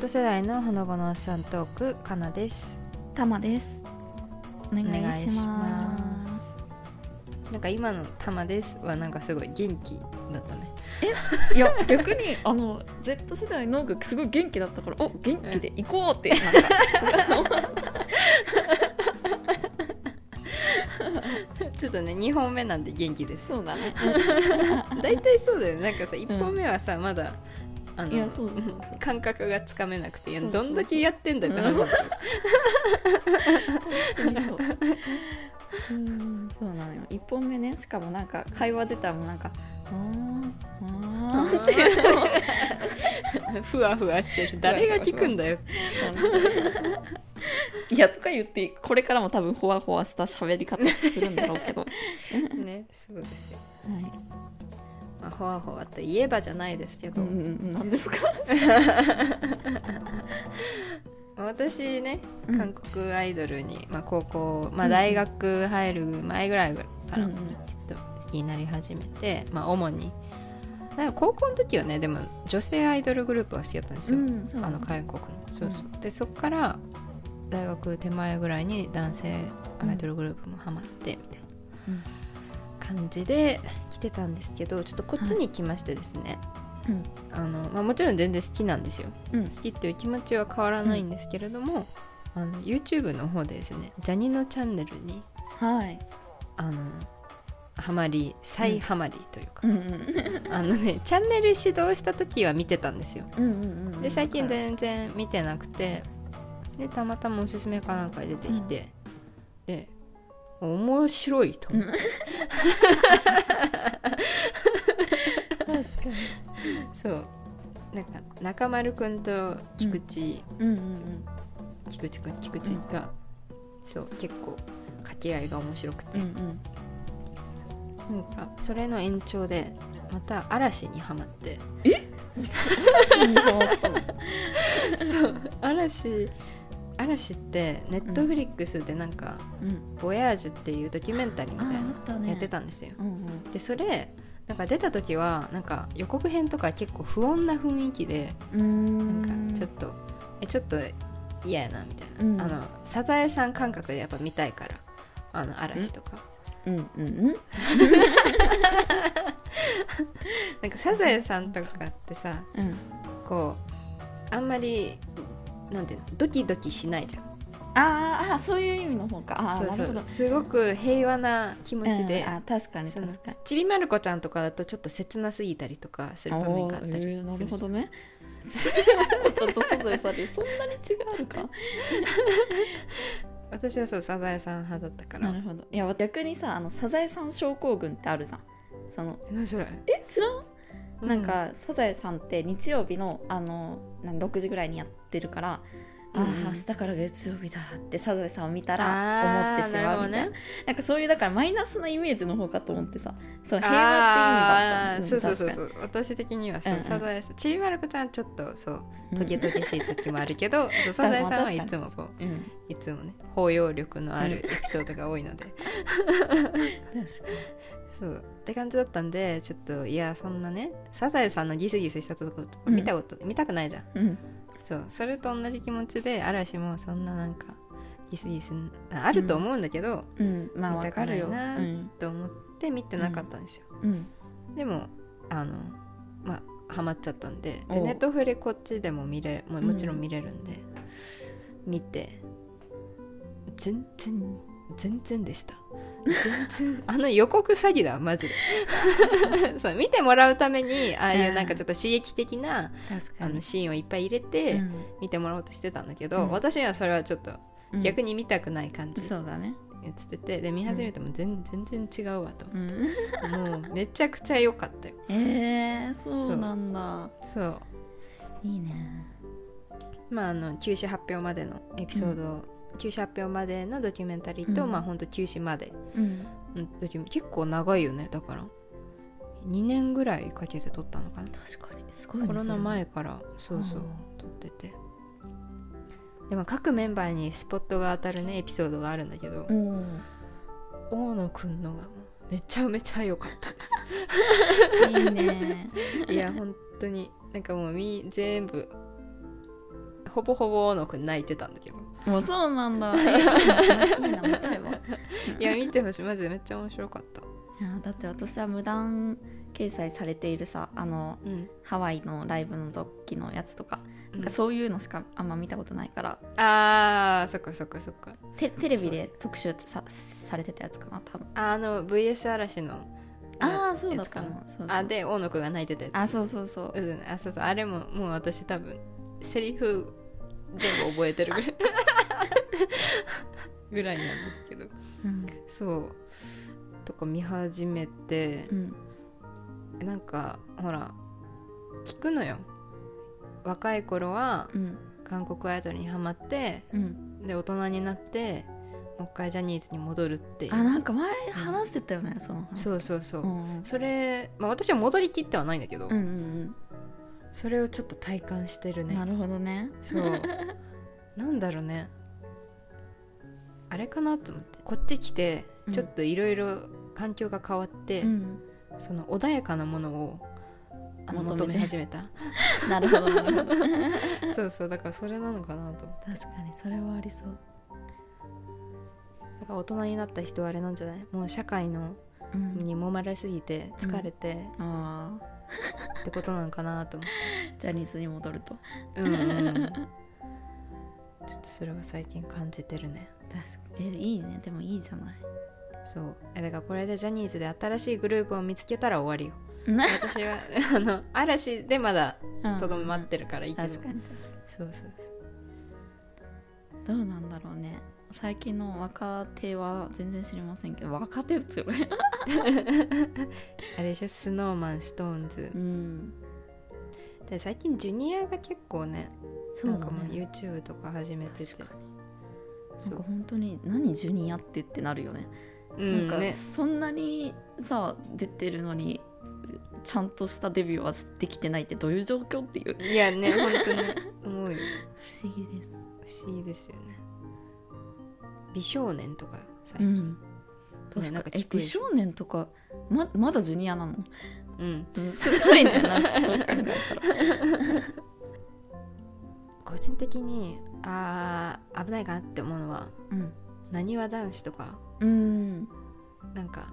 Z 世代のほのぼのおっさんトークかなです。たまです。お願いしまます。なんか今の「たまです」はなんかすごい元気だったね。す いや逆にあの Z 世代のすごい元気だったからお元気で行こうってなんか。ちょっとね2本目なんで元気です。そうだね。大体そうだよね。なんかさ1本目はさ、まだあのいやそうそうそう。感覚がつかめなくてどんだけやってんだって話だった本当にそう。うん。そうなのよ。1本目ねしかもなんか会話自体もなんか「あーあー」って。ふわふわしてる。誰が聞くんだよ。いやとか言ってこれからも多分ほわほわした喋り方するんだろうけど、は ねそうですよ、いまあ、ほわほわといえばじゃないですけど、うん何ですか？私ねうん。韓国アイドルに、まあ、高校、まあ、大学入る前ぐらいからうんちょっと好きになり始めて、まあ、主に。か高校の時はねでも女性アイドルグループが好きだったんですよ、うんあの韓国の。そうそう、でそっから大学手前ぐらいに男性アイドルグループもハマってみたいうん。な感じで来てたんですけどちょっとこっちに来ましてですね、うん。あのまあ、もちろん全然好きなんですよ。うん。好きっていう気持ちは変わらないんですけれども、あの YouTube の方でですねジャニのチャンネルにはい。あのハマり再ハマりというか、うんうん。あのねチャンネル指導した時は見てたんですよ。うんうんうんで最近全然見てなくてでたまたまおすすめかなんかで出てきて、で面白いと思って、確かに。そう。なんか中丸くんと菊池、うんうんうん菊池くん菊池が、そう結構掛け合いが面白くて、うんうん。なんかそれの延長でまた嵐にはまって。嵐にハマったの？嵐嵐ってネットフリックスでなんかうん「ボヤージュ」っていうドキュメンタリーみたいなやってたんですよ、でそれなんか出た時はなんか予告編とか結構不穏な雰囲気でなんかちょっとえちょっと嫌やなみたいな、うん。あのサザエさん感覚でやっぱ見たいからあの嵐とか。うん。うんうん。なんかサザエさんとかってさうん。こうあんまりなんていうのドキドキしないじゃん。あーあーそういう意味の方か。ああそうなるほど。そうすごく平和な気持ちで、うんあ確かに確かに。ちびまる子ちゃんとかだとちょっと切なすぎたりとかする場面があったりするえーなるほどね。ちょっとサザエさんにそんなに違うか。私はそうサザエさん派だったから。なるほど。いや逆にさあのサザエさん症候群ってあるじゃん。その何それ？え知らん？なんか、サザエさんって日曜日のあのなん6時ぐらいにやってるから、あうんうん。あ明日から月曜日だってサザエさんを見たら思ってしまうみたいな。ね。なんかそういうだからマイナスなイメージの方かと思ってさそう平和って意味だったそうそうそうそう。私的にはそう、うんうん。サザエさんちびまる子ちゃんちょっとそうトゲトゲしい時もあるけど、そう サ確かにザエさんはいつもこううん、うん、いつもね包容力のあるエピソードが多いので、確かそう。って感じだったんでちょっといやそんなねサザエさんのギスギスしたところとか見たこと、見たくないじゃん。にうん。そう。それと同じ気持ちで嵐もそんななんかギスギスああると思うんだけど、うん。まあ見たくないなうん。と思って見てなかったんですよ、うん。でもあのまあハマっちゃったんででネットフリこっちでも見れももちろん見れるんで、見て全然全然でした全然あの予告詐欺だマジで。そう見てもらうためにああいうなんかちょっと刺激的なあのシーンをいっぱい入れてうん。見てもらおうとしてたんだけど、うん。私にはそれはちょっとうん。逆に見たくない感じ。そうだね。映っててで見始めても全全然違うわと。うん。もうめちゃくちゃ良かったよ。えー、そうなんだ。そう。いいね。まああの休止発表までのエピソード、休止発表までのドキュメンタリーと、うん。まあほんと休止まで。うん。結構長いよねだから。2年ぐらいかけて撮ったのかな。確かに。すごいね。コロナ前からそうそううん。撮ってて。でも各メンバーにスポットが当たるねエピソードがあるんだけど、うん。大野くんのがめちゃめちゃ良かったです。いいね。いや本当に。なんかもうみ全部ほぼほぼ大野くん泣いてたんだけどもうそうなんだ。いいな見たいわいや見てほしい。マジでめっちゃ面白かった。いやだって私は無断掲載されているさあのうん。ハワイのライブの時のやつとか,、なんかうそういうのしかあんま見たことないから。んあーそっかそっかそっか。テテレビで特集さされてたやつかな多分。あの VS 嵐のああそうだやつったなあで大野くんが泣いてたやつ。あそうそうそう。うんあそうそう。あれももう私多分セリフ全部覚えてるぐらい ぐらいなんですけど。うん、そう。とか見始めてうん、なんかほら聞くのよ。若い頃はうん。韓国アイドルにハマってうん。で大人になってもう一回ジャニーズに戻るっていう。あなんか前話してたよね、その話。そうそうそう、うんそれ、まあ、私は戻りきってはないんだけど、うんうんそれをちょっと体感してるね。うんなるほどね。そう。なんだろうねあれかなと思って。こっち来てうん。ちょっといろいろ環境が変わって、うん。その穏やかなものをあの求求め始めた。なるほど。なるほどそうそう。だからそれなのかなと思って。確かにそれはありそう。だから大人になった人はあれなんじゃない？もう社会のうん。に揉まれすぎて疲れてああってことなのかなと思って、ジャニーズに戻ると。うんうん、ちょっとそれは最近感じてるねえいいね。でもいいじゃない。そう。えだからこれでジャニーズで新しいグループを見つけたら終わりよ。な私は あの嵐でまだうんとどまってるからいいけど、確かに。確かにそうそう。どうなんだろうね。最近の若手は全然知りませんけど若手っていうか あれでしょ？スノーマンストーンズ。うん。で最近ジュニアが結構ねそうだなんかもうね YouTube とか始めてて。確かに。そうなんか本当に何ジュニアってってなるよね、うんなんかね。そんなにさ出てるのにちゃんとしたデビューはできてないってどういう状況っていう。いやね本当に思うよ。ね不思議です。不思議ですよね。美少年とか最う近ん。確なんかに。え美少年とかままだジュニアなの？うん。うんすごいねな。そう考えたら個人的にあー危ないかなって思うのはうん。なにわ男子とかうん。なんか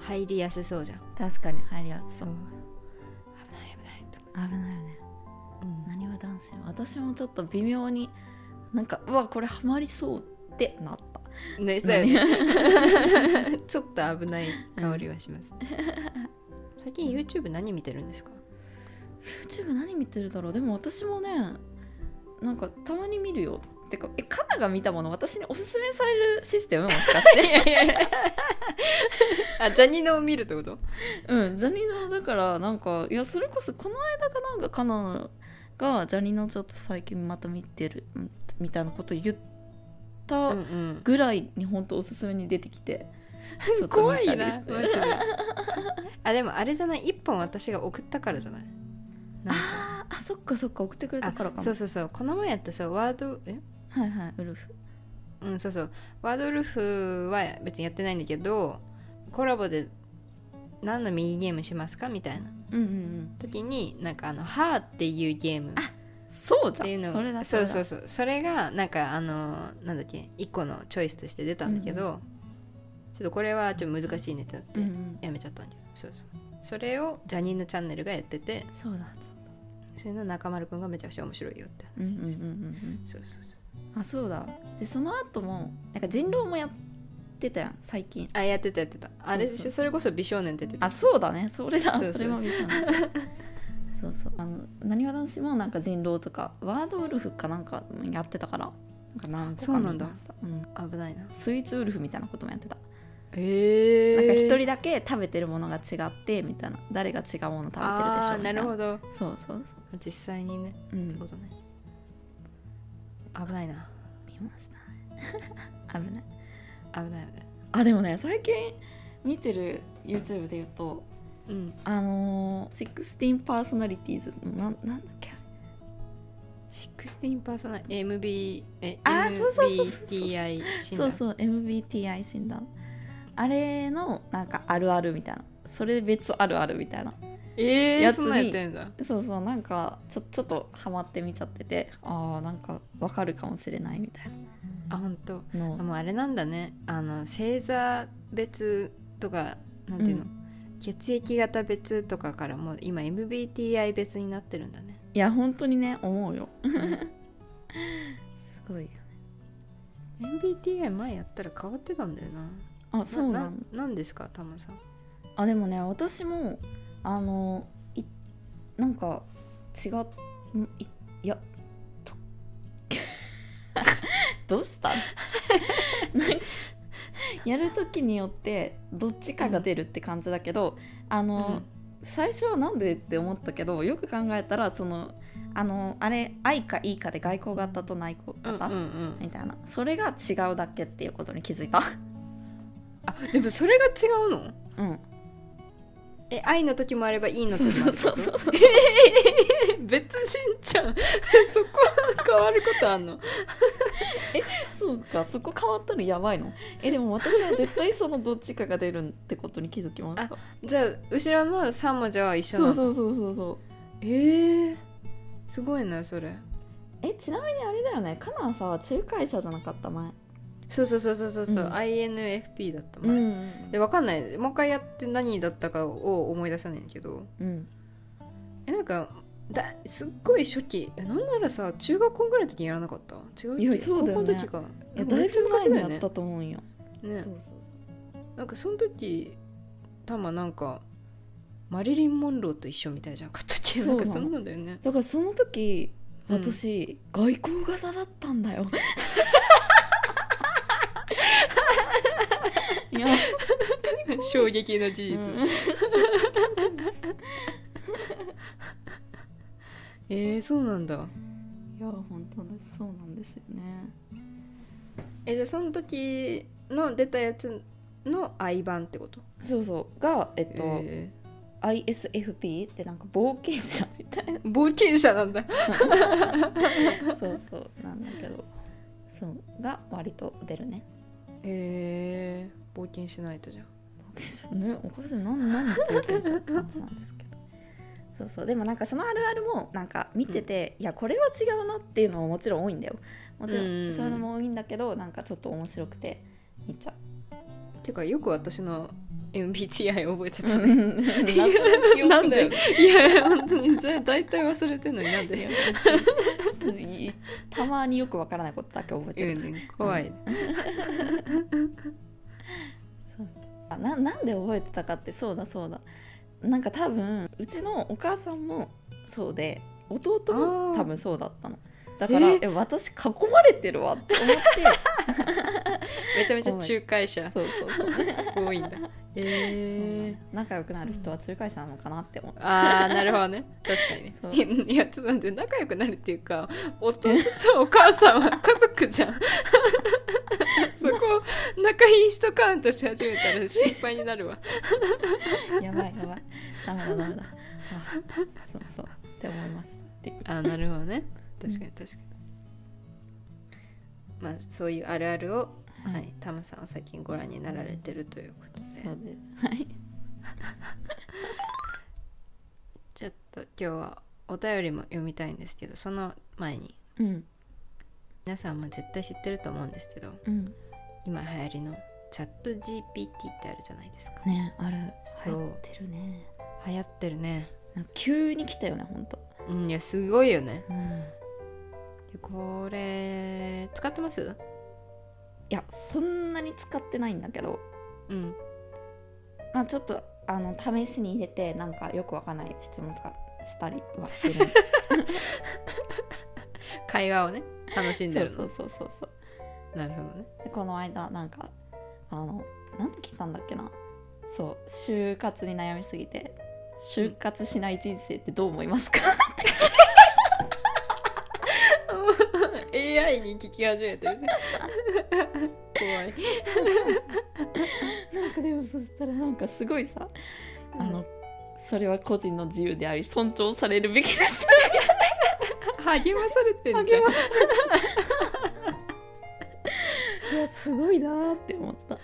入りやすそうじゃん。確かに入りやすそそう。う危ない危ないと。危ないよね。なにわ男子私もちょっと微妙になんかうわこれハマりそうってなった。うん、ねそうよね。ちょっと危ない香りはします、最近 YouTube 何見てるんですか？YouTube 何見てるだろう。でも私もねなんかたまに見るよ。てかえカナが見たもの私におすすめされるシステムもしかして。あジャニのを見るってこと？うんジャニのだからなんかいやそれこそこの間かなんかカナがジャニのちょっと最近また見てるうんみたいなこと言ったんぐらいに本当おすすめに出てきて。怖いなしてマジで。あでもあれじゃない？一本私が送ったからじゃない？なんかあそっかそっか送ってくれたからかも。あそうそうそう。この前やったさワードえ？はいはい。ウルフ。うんそうそう。ワードウルフは別にやってないんだけどコラボで何のミニゲームしますかみたいな。うんうんうん。時になんかあの「ハーっていうゲーム。っそうじゃていうんのそれだそうそうそそう。それがなんかあのなんだっけ一個のチョイスとして出たんだけど、ちょっとこれはちょっと難しいねってなってうんうん。やめちゃったんだけど、そうそう。それをジャニーのチャンネルがやってて。そうだそうそれの中丸くんがめちゃくちゃ面白いよってうんうんうん話そうそうそう。あそうだ。でその後もなんか人狼もやってたやん最近。あやってたやってた。あれでしょ？それこそ美少年って言ってた。あそうだね。それだ。そうそう。それも見たそうそうあのなにわ男子もなんか人狼とかワードウルフかなんかやってたからなんか何個かそうなんだ見ましたうん危ないなスイーツウルフみたいなこともやってたえなんか一人だけ食べてるものが違ってみたいな。誰が違うもの食べてるでしょあなるほど。そうそう実際にね。そう、うん、ってことね危ないな。見ました？ね 危ない。危ない危ない。あでもね最近見てる YouTube で言うとうん。あのー、16パーソナリティーズのなんなんだっけ？16パーソナル MB えあーそうそうそうそう MBTI 診断。そうそう MBTI 診断あれのなんかあるあるみたいな。それ別あるあるみたいな。えー、やつにそんなんやってんだそうそうなんかちょちょっとハマってみちゃっててああなんかわかるかもしれないみたいあ本当。なの。あもうあれなんだね。あの星座別とかなんていうの、うん。血液型別とかからもう今 MBTI 別になってるんだね。いや本当にね思うよ。すごいよ MBTI 前やったら変わってたんだよなあそうなんだななんですかタマさん？あでもね私もあのいなんか違いいやと どうした？やる時によってどっちかが出るって感じだけど、あの、最初はなんでって思ったけどよく考えたらそのあのあれ愛かいいかで外交型と内向型、うんうんうん。みたいな。それが違うだけっていうことに気づいたあでもそれが違うの？うん。え愛の時もあればいいの時もあるそうそうそうそう別人じゃん。そこ変わることあんの？そうか。そこ変わったのやばいの？えでも私は絶対そのどっちかが出るってことに気づきましたじゃあ後ろの3文字は一緒なの？そうそうそうそうそう。えー、すごいなそれ。えちなみにあれだよね。カナンさ仲介者じゃなかった前そうそうそうそうそうそう、うん。INFP だった。う前、ん。でわかんない。もう一回やって何だったかを思い出さないんだけど。うん。えなんかだすっごい初期。えなんならさ中学校ぐらいの時にやらなかった？違ういやそうだよね。高校の時か。いやだいぶ前にやったと思うんよ。ね。そうそうなんかその時たまなんかマリリン・モンローと一緒みたいじゃなかったっけ？そうなんかそんなんだよね。だからその時うん。私、外交型だったんだよ いや、衝撃の事実、うん。えー、そうなんだ。いや本当です。そうなんですよね。えじゃあその時の出たやつの愛版ってこと？そうそう。がえっと、え ISFP ってなんか冒険者みたいな。ー冒険者なんだ。そうそう。なんだけど。そう。が割と出るねえー、冒険しないとじゃん。冒険者ねおかしいなんなんで冒険者って感じなんですけど。そうそうでもなんかそのあるあるもなんか見てて、いやこれは違うなっていうのももちろん多いんだよ。もちろうんうん。うんんそういうのも多いんだけどなんかちょっと面白くて見ちゃてかよく私の MBTI 覚えてうたね。謎の記憶だよねいや本当に大体忘れてんのに。なんでたまによくわからないことだけ覚えてる、うん怖い、そうそう。あななんで覚えてたかってそうだそうだ。なんか多分うちのお母さんもそうで弟も多分そうだったのだからええ私囲まれてるわって思って。めちゃめちゃ仲介者。そうそうそう。多いんだ。えそう仲良くなる人は仲介者なのかなって思ってー、ああなるほどね。確かにそう。ねいやちょっと待って仲良くなるっていうか弟とお母さんは家族じゃん。そこ仲いい人カウントし始めたら心配になるわ。やばいやばい。ダメだダメだ。あそうそう。って思いましたっていう。あーなるほどね確かに確かに、まあそういうあるあるを、はい。はい、タムさんは最近ご覧になられてるということで。そうではい。ちょっと今日はお便りも読みたいんですけどその前に。うん。皆さんも絶対知ってると思うんですけどうん。今流行りのチャット GPT ってあるじゃないですか。ねある。そう。流行ってるね。流行ってるね。急に来たよねほんと。うんいやすごいよね。うん。でこれ使ってます？いやそんなに使ってないんだけど。うん。まあちょっとあの試しに入れてなんかよくわかんない質問とかしたりはしてる。会話をね楽しんでるのそうそうそうそうそう。なるほどね。でこの間なんかあのなんて聞いたんだっけな。そう就活に悩みすぎて就活しない人生ってどう思いますか？AI に聞き始めてる怖い。なんかでもそしたらなんかすごいさあのそれは個人の自由であり尊重されるべきです。励まされてんじゃん。いやすごいなーって思った。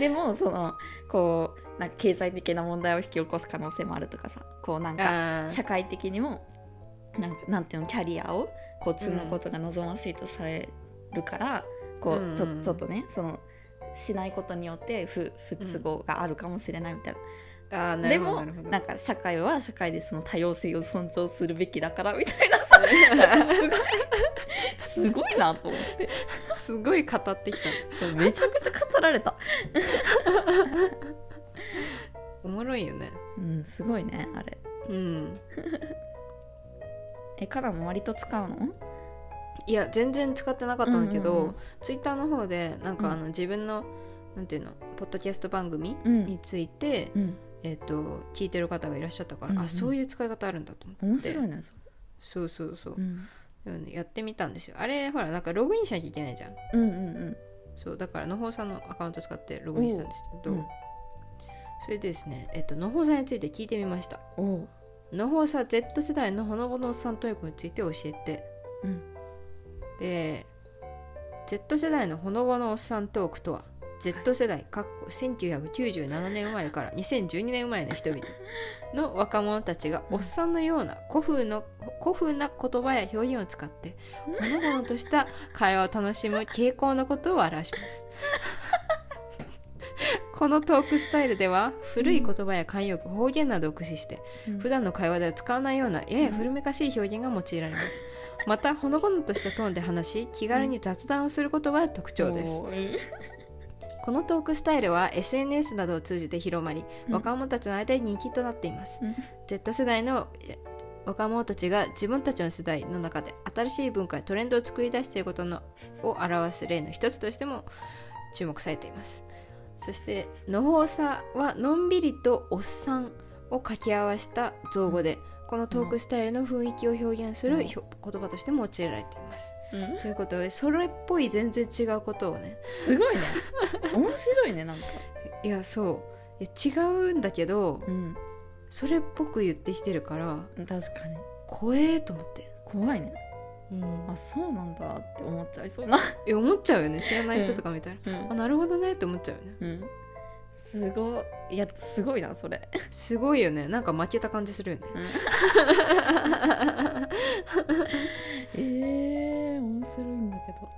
でもそのこうなんか経済的な問題を引き起こす可能性もあるとかさ。こうなんか社会的にもなんかなんていうのキャリアをこう積むことが望ましいとされるから、こうんうちょちょっとねそのしないことによって不不都合があるかもしれないみたいな、あーなでもなんか社会は社会でその多様性を尊重するべきだからみたいなさ すごいすごいなと思って。すごい語ってきた。そうめちゃくちゃ語られた。おもろいよね。うんすごいねあれ。うんえカナも割と使うの？いや全然使ってなかったんだけど、うんうんうん。ツイッターの方でなんかうん。あの、自分のなんていうの？ポッドキャスト番組うんについて、うん。えっと聞いてる方がいらっしゃったから、うんうん。あそういう使い方あるんだと思って。面白いねそうそうそう、うん。やってみたんですよ。あれほらなんかログインしなきゃいけないじゃん。うんうんそうだからのほうさんのアカウント使ってログインしたんですけど、うん。それでですねえっとのほうさんについて聞いてみました。おうのほうさ Z 世代のほのぼのおっさんトイコについて教えて。うん。で Z 世代のほのぼのおっさんトークとは Z 世代かっこ1997年生まれから2012年生まれの人々の若者たちがおっさんのような古風の古風な言葉や表現を使ってほのぼのとした会話を楽しむ傾向のことを表しますこのトークスタイルでは古い言葉や慣用句方言などを駆使してうん。普段の会話では使わないようなやや古めかしい表現が用いられます。またほのぼのとしたトーンで話し気軽に雑談をすることが特徴です。このトークスタイルは SNS などを通じて広まりうん。若者たちの間で人気となっています、うん。Z 世代のえ若者たちが自分たちの世代の中で新しい文化やトレンドを作り出していることのを表す例の一つとしても注目されていますそして「のほうさ」はのんびりと「おっさん」を掛け合わせた造語でこのトークスタイルの雰囲気を表現するうん。言葉として用いられています。うん。ということでそれっぽい全然違うことをねすごいね。面白いねなんか。いやそう。いや違うんだけどうん。それっぽく言ってきてるから確かに。怖えと思って、怖いねうん、あそうなんだって思っちゃいそうな。え思っちゃうよね。知らない人とか見たら、うん。あなるほどねって思っちゃうよね。うん。すごいいやすごいなそれ。すごいよね。なんか負けた感じするよね。えー、面白いんだけど。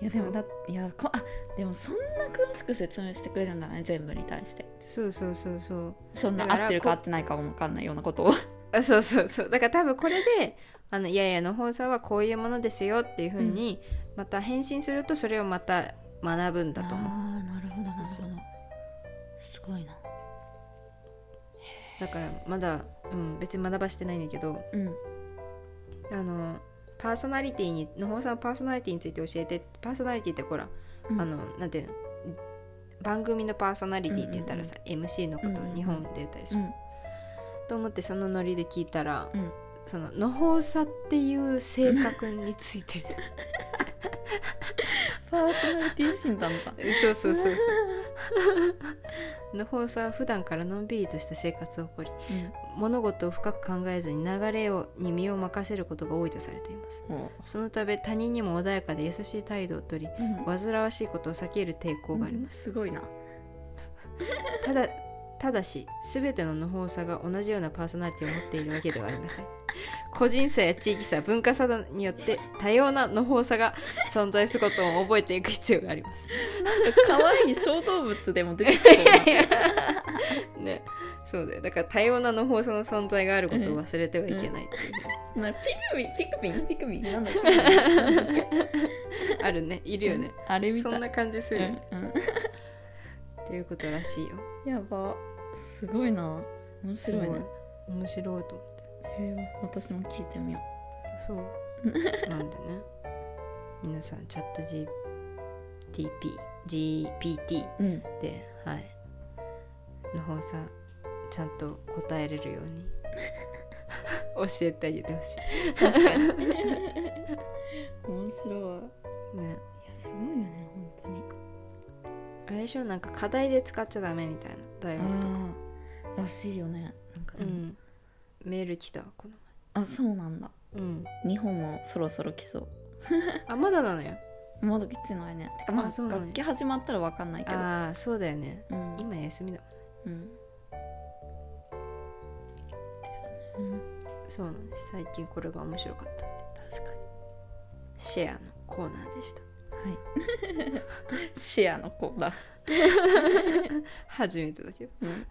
いやでもだいやこあでもそんな詳しく説明してくれるんだね全部に対して。そうそうそうそう。そんなだから合ってるか合ってないかも分かんないようなことを。あそうそうそう。だから多分これであのいやいやの放送はこういうものですよっていうふうに、また返信するとそれをまた学ぶんだと思う。あなるほどなるほど。すごいな。だからまだ、うん、別に学ばしてないんだけどうん。あのパーソナリティにの放送のパーソナリティについて教えてパーソナリティってほら、うん。あのなんていうの番組のパーソナリティって言ったらさ、MC のことうんうん。うんを日本で言ったでしょ、うん。と思ってそのノリで聞いたら、うんそののほうさっていう性格について。パーソナリティ診断だそうそうそうそう。のほうさは普段からのんびりとした生活を送り物事を深く考えずに流れをに身を任せることが多いとされています。う。んそのため他人にも穏やかで優しい態度をとり煩わしいことを避ける抵抗があります、すごいな。ただただし全てののほうさが同じようなパーソナリティを持っているわけではありません。個人差や地域差文化差によって多様なのほうさが存在することを覚えていく必要があります。可愛い小動物でも出てきそうな。ね。そうだよ。だから多様なのほうさの存在があることを忘れてはいけないっていう、なピクミンピクミンピクミン。なんだっけ？あるね。いるよね、あれみたい。そんな感じする。よね、うんうんっていうことらしいよ。やば。すごいな。面白いね。面白いと思って。へえ。私も聞いてみよそう。なんでね。皆さんチャット GTP GPT ううん。ではい。の方さちゃんと答えれるように。教えてあげてほし確かに。面白い。いやいねすごいよね本当にあれでしょなんか課題で使っちゃダメみたいな大学とか。らしいよね。なんかでも、うん。メール来たこのあそうなんだ。前うん。日本もそろそろ来そう。あまだなのよ。まだ来てないね。てかまああそうなんや楽器始まったらわかんないけど。ああそうだよね。うん。今休みだ。うん。ですね。そうなんです。最近これが面白かったんで。確かに。シェアのコーナーでした。はいシェアの子だ、初めてだけど。うん、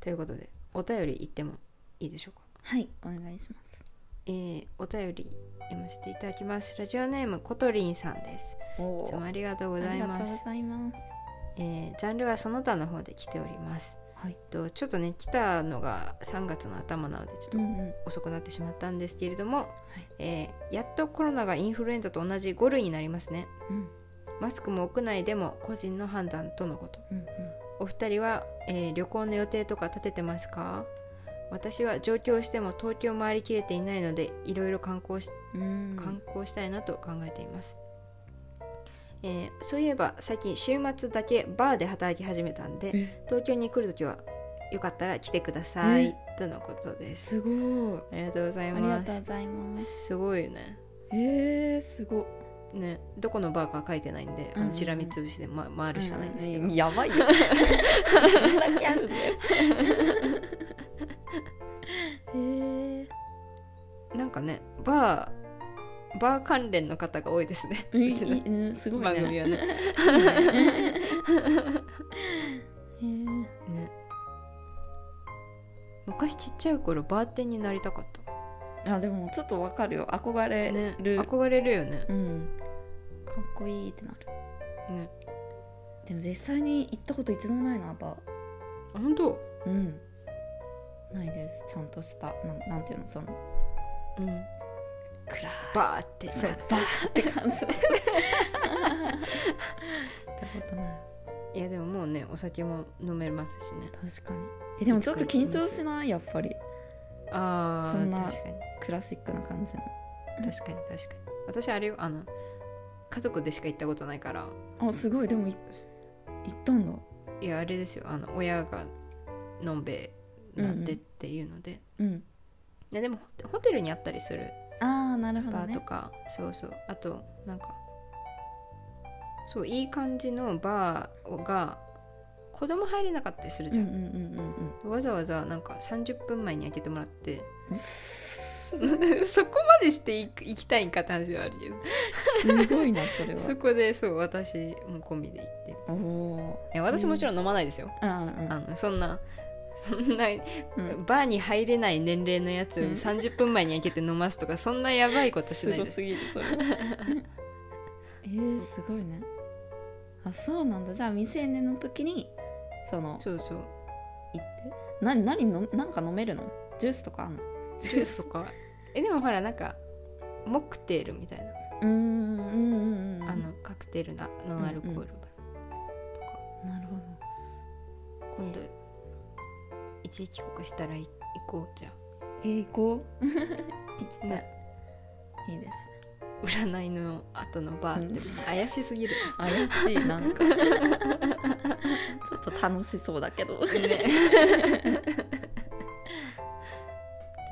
ということでお便り言ってもいいでしょうか？はいお願いします。えー、お便り読ませていただきます。ラジオネームコトリンさんです。おいつもありがとうごございます。ありがとうございます。えージャンルはその他の方で来ておりますはい。とちょっとね来たのが3月の頭なのでちょっとうんうん。遅くなってしまったんですけれども、はい。えーやっとコロナがインフルエンザと同じ5類になりますね。うん。マスクも屋内でも個人の判断とのこと。うん。お二人は、えー旅行の予定とか立ててますか？私は上京しても東京回りきれていないのでいろいろ観光しうん。観光したいなと考えています、えーそういえば最近週末だけバーで働き始めたんでえ。東京に来るときはよかったら来てくださいえ。とのことです。すごい。ありがとうございありがますとうございます。すごいよね。えー、すごい。ねどこのバーか書いてないんで、あのしらみつぶしで、ま、回るしかないんですけど、うやばいよ。えなんかねバーバー関連の方が多いですね。ー、うんすごいね。番組は ね。ね。昔ちっちゃい頃バーテンになりたかった。あでもちょっとわかるよ。憧れね。る、憧れるよね。うん。かっこいいってなる。ね。でも実際に行ったこと一度もないなバ本当？ーうん。ないです。ちゃんとしたなんなんていうのその。うん暗い。バーってそうバーって感じ。だったことないいやでももうねお酒も飲めますしね。確かに。えでもちょっと緊張しない？やっぱり。あそんな確かに。クラシックな感じの。確かに確かに。私あれよあの家族でしか行ったことないから。あすごい。でもい行ったんだいやあれですよ。あの親がのんべえなんでっていうので、うん。いやでもホホテルにあったりするああなるほどね。バーとか、そうそう。あとなんかそういい感じのバーが子供入れなかったりするじゃん、わざわざなんか30分前に開けてもらって。そこまでして行く行きたいんかって話はあるけど。ごいなそれは。そこでそう私も込みで行って。おおいや私もちろん飲まないですよ、ーうんうん。あのそんなそんなうん。バーに入れない年齢のやつうん。30分前に開けて飲ますとかそんなやばいことしないで。すすごすぎるそれ。えー、すごいね。あそうなんだ。じゃあ未成年の時にそのそうそう。行って？何何のなんか飲めるの？ジュースとかあんの？ジュースとか？えでもほらなんかモクテールみたいな、うーんうんうんうん。あのカクテルなノンアルコールとか、なるほど。今度一時帰国したらい行こうじゃえー、行こう。あねい。いです占いの後のバーってうん。怪しすぎる。怪しいなんか。ちょっと楽しそうだけど。ね。とい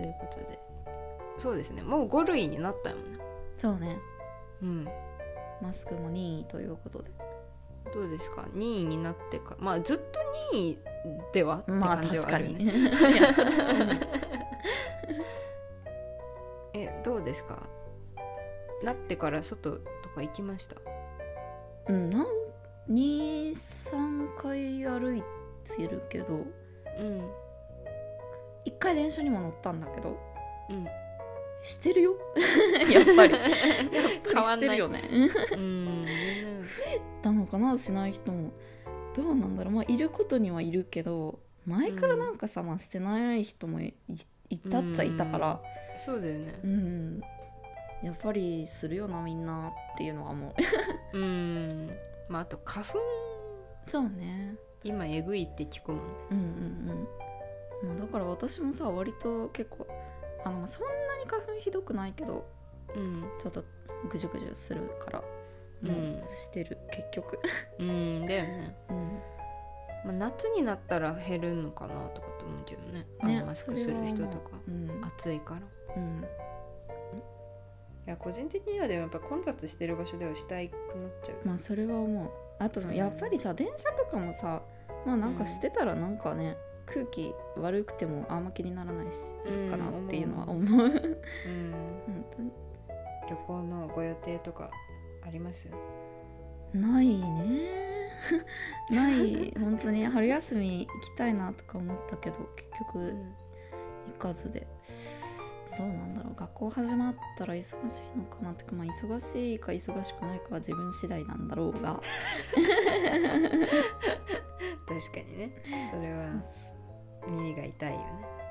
うことで。そうですね。もう5類になったよね。そうね。うん。マスクも任意ということでどうですか？2位になってかまあずっと2位ではってまあ感じ確かに。はあるねえどうですか？なってから外とか行きました？うんなん23回歩いてるけどうん。1回電車にも乗ったんだけどうんしてるよ。やっぱり。変わんない。してるよね。うん。だのかなしない人も。どうなんだろう。まあいることにはいるけど前からなんかさ、まあしてない人もいいたっちゃいたから。そうだよね。うん、やっぱりするよなみんなっていうのはもう。うん。まああと花粉。そうね。今えぐいって聞くもんね。うんうんうん、まあ、だから私もさ割と結構あのまあそんなに花粉ひどくないけどうん。ちょっとぐじゅぐじゅするからうん。もうしてる、結局。うんだよね、うん。まあ、夏になったら減るのかなとかって思うけどね。あのマスクする人とか。うん。暑いから。いうん。や個人的にはでもやっぱ混雑してる場所ではしたいくなっちゃう。まあそれは思う。あとやっぱりさ電車とかもさまあなんかしてたらなんかね、空気悪くてもあんま気にならないしいいかなっていうのは思う、うん、本当に。旅行のご予定とかあります？ないね。ない。本当に。春休み行きたいなとか思ったけど結局行かずで、どうなんだろう。学校始まったら忙しいのかなってかまあ忙しいか忙しくないかは自分次第なんだろうが。確かにね。それは耳が痛いよ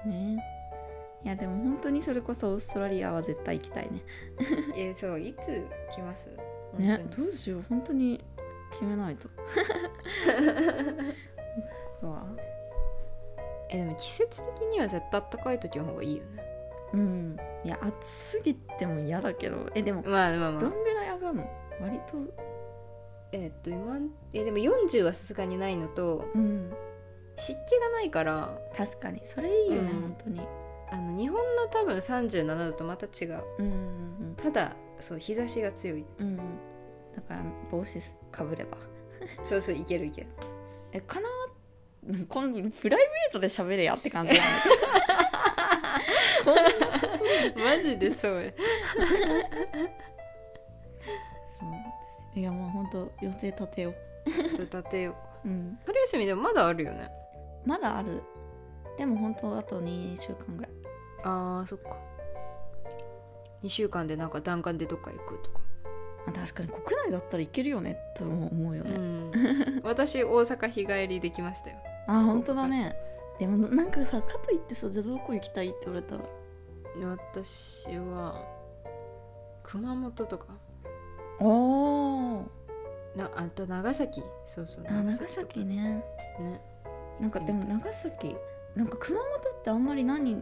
ね。ね。いやでも本当にそれこそオーストラリアは絶対行きたいね。えそういつ来ます？ねどうしよう本当に決めないと。えでも季節的には絶対暖かい時の方がいいよね。うん。いや暑すぎても嫌だけど。えでもまあまあまあ。どんぐらい上がるの？割と。えっと今えでも40はさすがにないのと、うん、湿気がないから。確かに。それいいよね、うん、本当に。あの日本の多分37度とまた違う,、うんうんうん、ただそう日差しが強い、うん、だから帽子かぶれば。そうそういけるいける。えかな？今度プライベートで喋れやって感じな んだけどマジでそうや。そうなんですいやもう本当予定立てよう。立てよう、うん、春休みでもまだあるよねまだある。でも本当あと2週間ぐらい。あーそっか。2週間でなんか弾丸でどっか行くとか。確かに国内だったらいけるよねと思うよね、うん、私大阪日帰りできましたよ。あ本当だね。でもなんかさかといってさじゃあどこ行きたいって言われたら。私は熊本とか。おおなあと長崎。そうそうあ長崎ね。ねなんかでも長崎なんか熊本ってあんまり何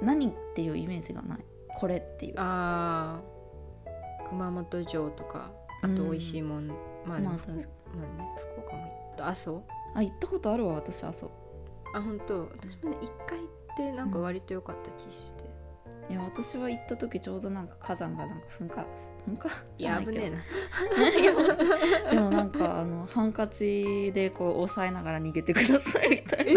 何っていうイメージがない。これっていう。ああ熊本城とかあと美味しいもん、まあ、まあ、まあね福岡も行った。阿蘇？あ行ったことあるわ私阿蘇。あ本当？私もね一回行ってなんか割と良かった気して、いや私は行った時ちょうどなんか火山がなんか噴火噴火？いや危ねえな。でもなんかあのハンカチでこう押さえながら逃げてくださいみたいな。え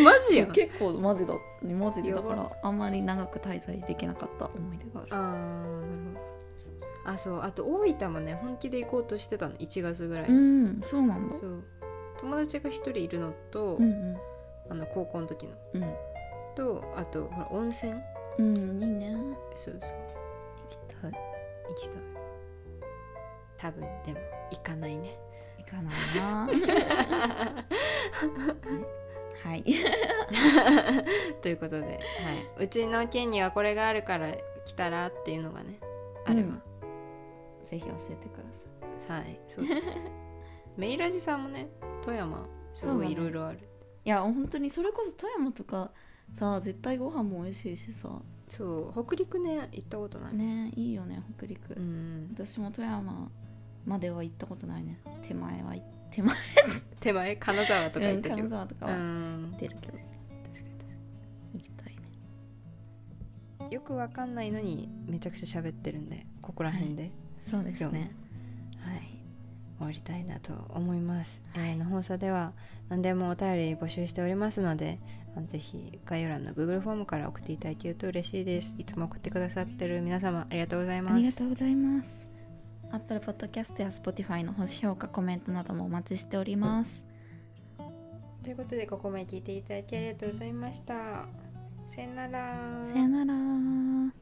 ー、マジや結構マジだマジでだからあんまり長く滞在できなかった思い出がある。ああなるほど。あそう。あと大分もね本気で行こうとしてたの。1月ぐらい。うんそうなんだ。そう。友達が1人いるのと、うんうん、あの高校の時の、うん、とあとほら温泉？うんいいね。そうそう。行きたい。行きたい。多分でも行かないね。行かないな。はい。ということで、はい、うちの県にはこれがあるから来たらっていうのがねあれば、ぜひ教えてください。はいそうです。メイラジさんもね富山すごいいろいろある、ね、いや本当にそれこそ富山とかさ絶対ご飯も美味しいしさ。そう北陸ね行ったことない。ねいいよね北陸、うん、私も富山までは行ったことないね。手前は手前。手前？金沢とか行ったけど、金沢とかは。行ってるけど、確かに確かに。行きたいね。よくわかんないのにめちゃくちゃ喋ってるんでここら辺で、はい。そうですね。はい。終わりたいなと思います、はい、えー、の放送では何でもお便り募集しておりますのでぜひ概要欄の Google フォームから送っていただけると嬉しいです。いつも送ってくださってる皆様ありがとうございます。ありがとうございます。Apple Podcast や Spotify の星評価コメントなどもお待ちしております。ということでここまで聞いていただきありがとうございました。さよなら。さよなら